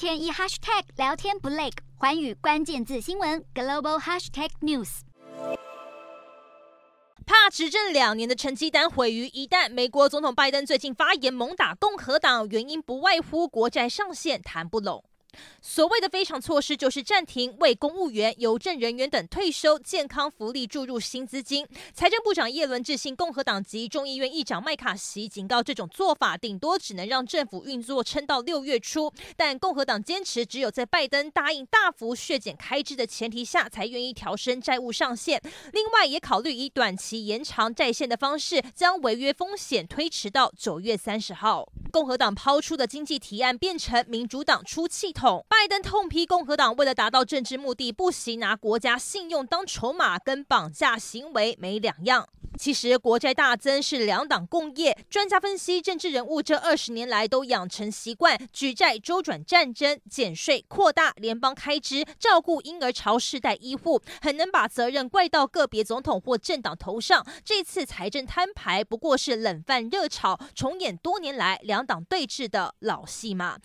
天一 hashtag 聊天不累，环宇关键字新闻 global hashtag news。怕执政两年的成绩单毁于一旦。美国总统拜登最近发言猛打共和党，原因不外乎国债上限谈不拢。所谓的非常措施，就是暂停为公务员、邮政人员等退休、健康福利注入新资金。财政部长叶伦致信共和党籍众议院议长麦卡锡，警告这种做法顶多只能让政府运作撑到六月初。但共和党坚持，只有在拜登答应大幅削减开支的前提下，才愿意调升债务上限。另外，也考虑以短期延长债限的方式，将违约风险推迟到九月三十号。共和党抛出的经济提案变成民主党出气筒，拜登痛批共和党为了达到政治目的，不惜拿国家信用当筹码，跟绑架行为没两样。其实国债大增是两党共业。专家分析，政治人物这二十年来都养成习惯，举债周转战争、减税、扩大联邦开支、照顾婴儿潮世代医护，很能把责任怪到个别总统或政党头上。这次财政摊牌不过是冷饭热炒，重演多年来两党对峙的老戏码。